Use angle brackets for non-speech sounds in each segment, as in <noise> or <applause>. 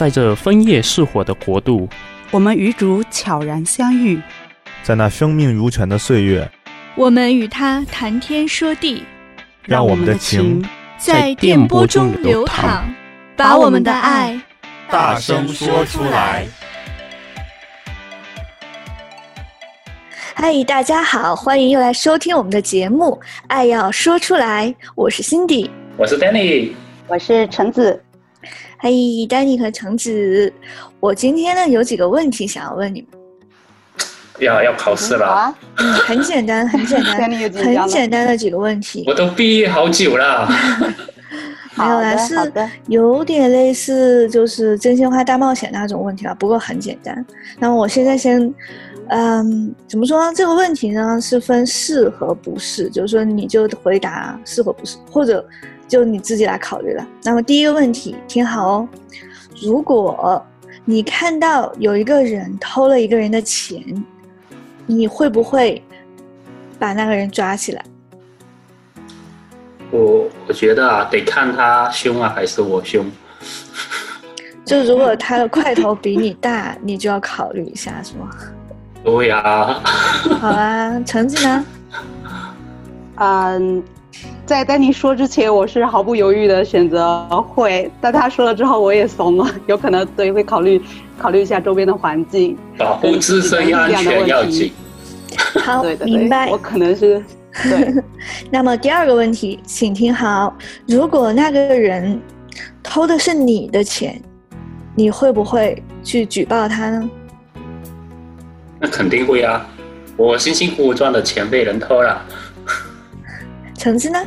在这枫叶似火的国度，我们与主悄然相遇，在那生命如泉的岁月，我们与他谈天说地，让我们的情在电波中流淌，把我们的爱大声说出来。嗨，大家好，欢迎又来收听我们的节目《爱要说出来》，我是 Cindy，我是 Danny，我是橙子。嗨，Danny 和橙子，我今天呢有几个问题想要问你们。要要考试了，好啊，嗯，很简单，很简单，<laughs> 很简单的几个问题。我都毕业好久了。<laughs> 没有啦，是有点类似，就是真心话大冒险那种问题啊，不过很简单。那么我现在先，嗯，怎么说呢？这个问题呢是分是和不是，就是说你就回答是或不是，或者。就你自己来考虑了。那么第一个问题，听好哦。如果你看到有一个人偷了一个人的钱，你会不会把那个人抓起来？我我觉得啊，得看他凶啊，还是我凶。<laughs> 就如果他的块头比你大，你就要考虑一下，是吗？对呀。好啊，橙子呢？嗯。在丹尼说之前，我是毫不犹豫的选择会，但他说了之后，我也怂了，<laughs> 有可能对会考虑考虑一下周边的环境，保护自身安全要紧。好，对的对，明白。我可能是对。<laughs> 那么第二个问题，请听好：如果那个人偷的是你的钱，你会不会去举报他呢？那肯定会啊！我辛辛苦苦赚的钱被人偷了。橙子呢？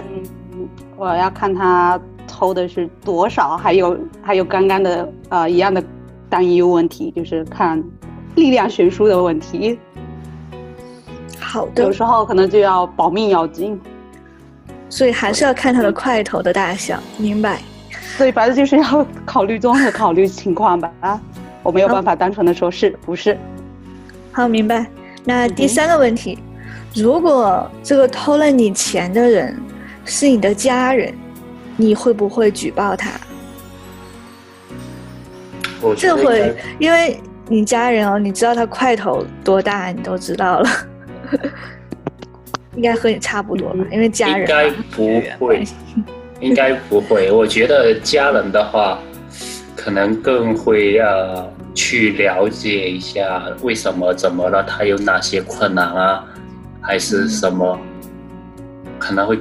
嗯，我要看他偷的是多少，还有还有刚刚的呃一样的担忧问题，就是看力量悬殊的问题。好的，有时候可能就要保命要紧，所以还是要看他的块头的大小。明白？所以反正就是要考虑综合考虑情况吧。啊，我没有办法单纯的说是不是。好，明白。那第三个问题。嗯如果这个偷了你钱的人是你的家人，你会不会举报他？这回因为你家人哦，你知道他块头多大，你都知道了，<laughs> 应该和你差不多吧？因为家人应该不会，<laughs> 应该不会。我觉得家人的话，可能更会要去了解一下为什么、怎么了，他有哪些困难啊。还是什么？可能会，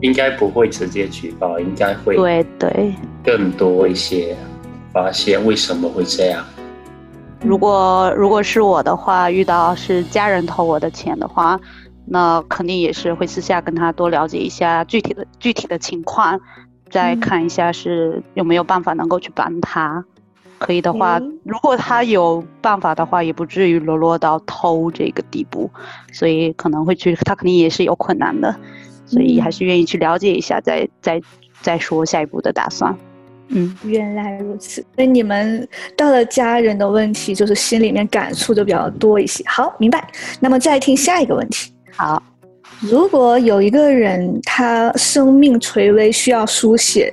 应该不会直接举报，应该会对对更多一些，发现为什么会这样。如果如果是我的话，遇到是家人偷我的钱的话，那肯定也是会私下跟他多了解一下具体的具体的情况，再看一下是有没有办法能够去帮他。可以的话，如果他有办法的话，也不至于沦落到偷这个地步，所以可能会去，他肯定也是有困难的，所以还是愿意去了解一下，再再再说下一步的打算。嗯，原来如此。所以你们到了家人的问题，就是心里面感触就比较多一些。好，明白。那么再听下一个问题。好，如果有一个人他生命垂危需要输血。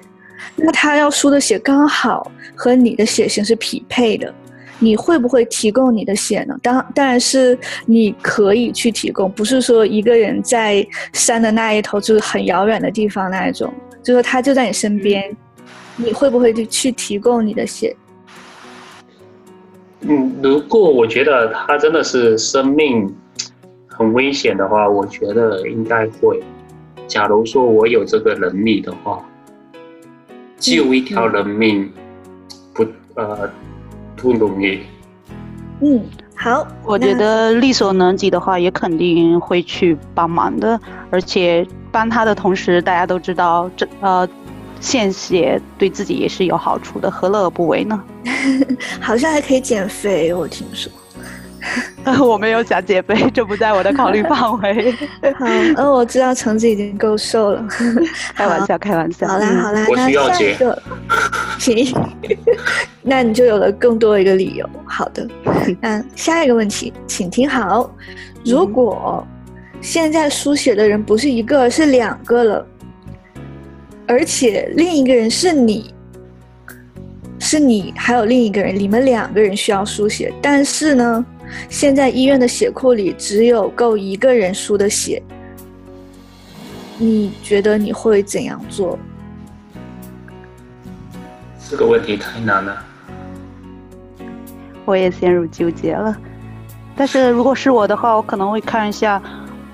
那他要输的血刚好和你的血型是匹配的，你会不会提供你的血呢？当当然是你可以去提供，不是说一个人在山的那一头，就是很遥远的地方那一种，就是他就在你身边，你会不会去去提供你的血？嗯，如果我觉得他真的是生命很危险的话，我觉得应该会。假如说我有这个能力的话。救一条人命不，不呃不容易。嗯，好，我觉得力所能及的话，也肯定会去帮忙的。而且帮他的同时，大家都知道，这呃献血对自己也是有好处的，何乐而不为呢？<laughs> 好像还可以减肥，我听说。<laughs> 我没有想减肥，这不在我的考虑范围。<laughs> 好，呃，我知道橙子已经够瘦了，<laughs> 开玩笑，开玩笑。好啦，好啦，那下一个，行，那你就有了更多一个理由。好的，那下一个问题，请听好：如果现在书写的人不是一个，是两个了，而且另一个人是你，是你还有另一个人，你们两个人需要书写，但是呢，现在医院的血库里只有够一个人输的血，你觉得你会怎样做？这个问题太难了，我也陷入纠结了。但是如果是我的话，我可能会看一下，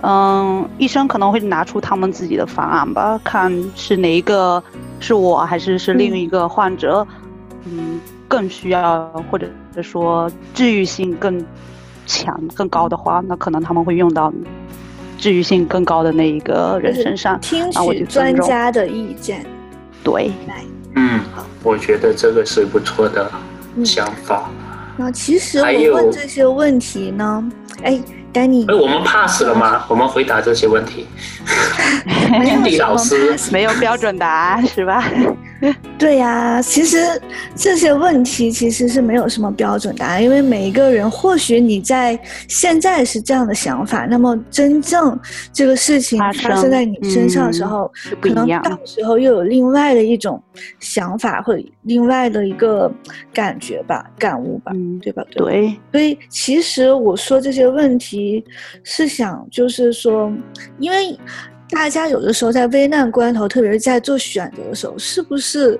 嗯，医生可能会拿出他们自己的方案吧，看是哪一个是我还是是另一个患者，更需要或者说治愈性更强更高的话，那可能他们会用到治愈性更高的那一个人身上。听取专家的意见，对，嗯，我觉得这个是不错的想法。嗯那其实我问这些问题呢，哎，丹尼，哎，我们 pass 了吗？我们回答这些问题，<laughs> <laughs> 丹尼老师没有标准答案是吧？<laughs> 对呀，其实这些问题其实是没有什么标准答案，因为每一个人，或许你在现在是这样的想法，那么真正这个事情发生在你身上的时候，嗯、可能到时候又有另外的一种想法，或另外的一个感觉吧、感悟吧，嗯、对吧？对。所以其实我说这些问题是想，就是说，因为。大家有的时候在危难关头，特别是在做选择的时候，是不是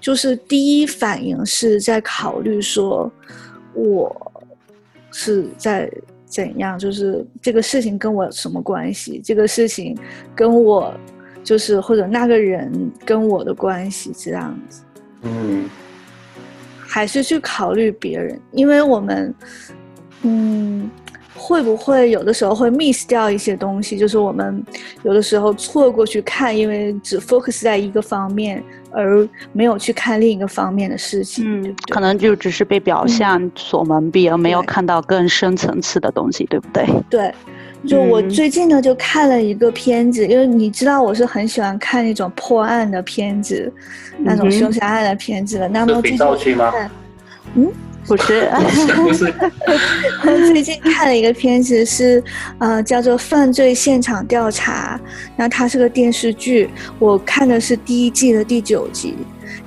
就是第一反应是在考虑说，我是在怎样？就是这个事情跟我有什么关系？这个事情跟我就是或者那个人跟我的关系这样子？嗯，还是去考虑别人？因为我们，嗯。会不会有的时候会 miss 掉一些东西？就是我们有的时候错过去看，因为只 focus 在一个方面，而没有去看另一个方面的事情。嗯，对对，可能就只是被表象所蒙蔽，嗯，而没有看到更深层次的东西，对，对不对？对，就我最近呢就看了一个片子，嗯，因为你知道我是很喜欢看那种破案的片子，嗯，那种凶杀案的片子的。那么最近看，嗯。<laughs> 不是，不是。我 <laughs> 最近看了一个片子是，是呃，叫做《犯罪现场调查》，那它是个电视剧，我看的是第一季的第九集，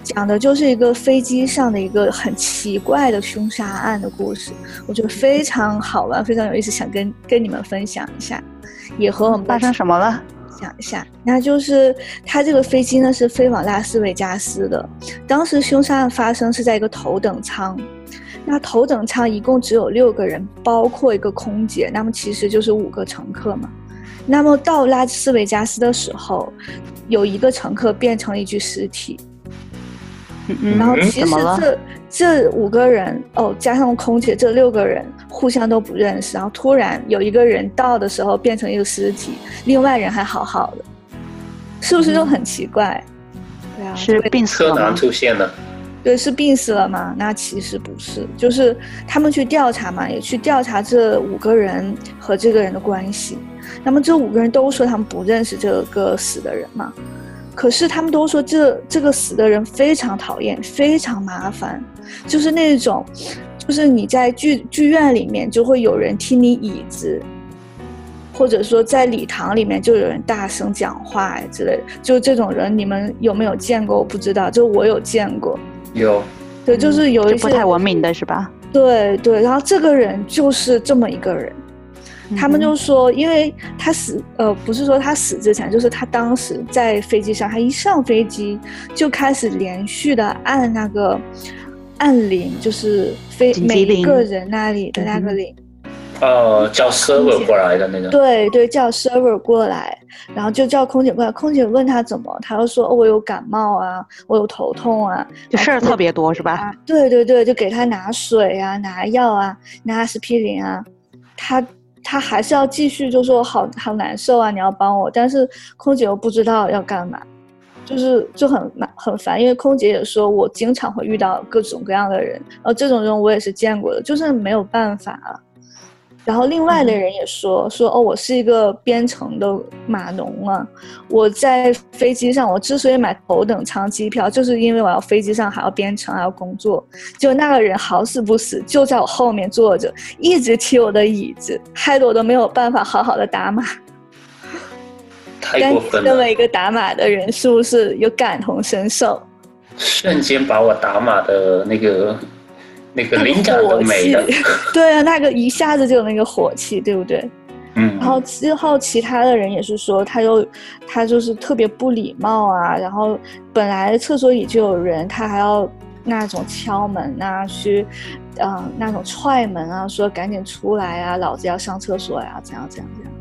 讲的就是一个飞机上的一个很奇怪的凶杀案的故事，我觉得非常好玩，非常有意思，想跟跟你们分享一下，也和我们发生什么了？讲一下，那就是他这个飞机呢是飞往拉斯维加斯的，当时凶杀案发生是在一个头等舱。那头等舱一共只有六个人，包括一个空姐，那么其实就是五个乘客嘛。那么到拉斯维加斯的时候，有一个乘客变成了一具尸体。嗯，然后其实这这五个人哦，加上空姐这六个人互相都不认识，然后突然有一个人到的时候变成一个尸体，另外人还好好的，是不是就很奇怪？嗯、对啊，是病死了吗？柯南出现了。对，是病死了吗？那其实不是，就是他们去调查嘛，也去调查这五个人和这个人的关系。那么这五个人都说他们不认识这个死的人嘛，可是他们都说这这个死的人非常讨厌，非常麻烦，就是那种，就是你在剧剧院里面就会有人踢你椅子，或者说在礼堂里面就有人大声讲话之类的，就这种人你们有没有见过？我不知道，就我有见过。有，对，就是有一些、嗯、不太文明的是吧？对对，然后这个人就是这么一个人，嗯、他们就说，因为他死，呃，不是说他死之前，就是他当时在飞机上，他一上飞机就开始连续的按那个按铃，就是飞每一个人那里的那个铃。嗯呃，叫 server 过来的那个。对对，叫 server 过来，然后就叫空姐过来。空姐问他怎么，他就说：“哦，我有感冒啊，我有头痛啊。”就事儿特别多是吧？对对对，就给他拿水啊，拿药啊，拿阿司匹林啊。他他还是要继续，就说好好难受啊，你要帮我。但是空姐又不知道要干嘛，就是就很很烦，因为空姐也说我经常会遇到各种各样的人，然后这种人我也是见过的，就是没有办法啊。然后另外的人也说、嗯、说哦，我是一个编程的码农啊，我在飞机上，我之所以买头等舱机票，就是因为我要飞机上还要编程还要工作。就那个人好死不死就在我后面坐着，一直踢我的椅子，害得我都没有办法好好的打码。<laughs> 太过分了。身为一个打码的人，是不是有感同身受？瞬间把我打码的那个那个灵感都没了。<laughs> 对啊，那个一下子就有那个火气，对不对？嗯。然后之后其他的人也是说，他又他就是特别不礼貌啊。然后本来厕所里就有人，他还要那种敲门啊，去，呃，那种踹门啊，说赶紧出来啊，老子要上厕所呀，怎样怎样怎样。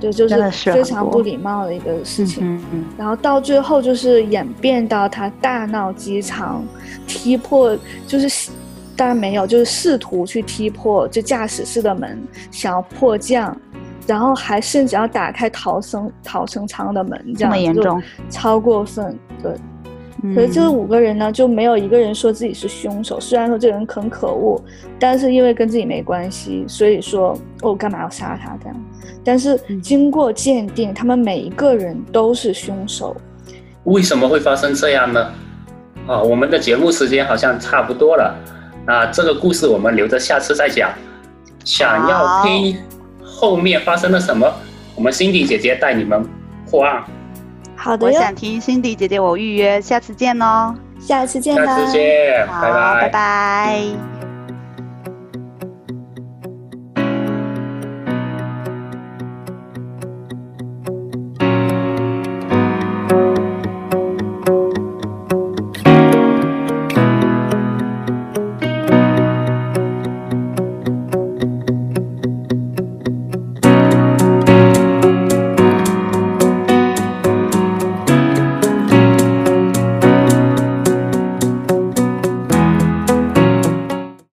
对，就是非常不礼貌的一个事情。嗯嗯。然后到最后就是演变到他大闹机场，踢破就是。当然没有，就是试图去踢破就驾驶室的门，想要迫降，然后还甚至要打开逃生逃生舱的门，这样这么严重，超过分。对，嗯、所以这五个人呢，就没有一个人说自己是凶手。虽然说这个人很可恶，但是因为跟自己没关系，所以说我干嘛要杀他这样？但是经过鉴定，他们每一个人都是凶手。为什么会发生这样呢？啊，我们的节目时间好像差不多了。那这个故事我们留着下次再讲。想要听后面发生了什么，我们 Cindy 姐姐带你们破案。好的，我想听 Cindy 姐姐，我预约，下次见喽。下次见，下次见，好，拜拜，拜拜。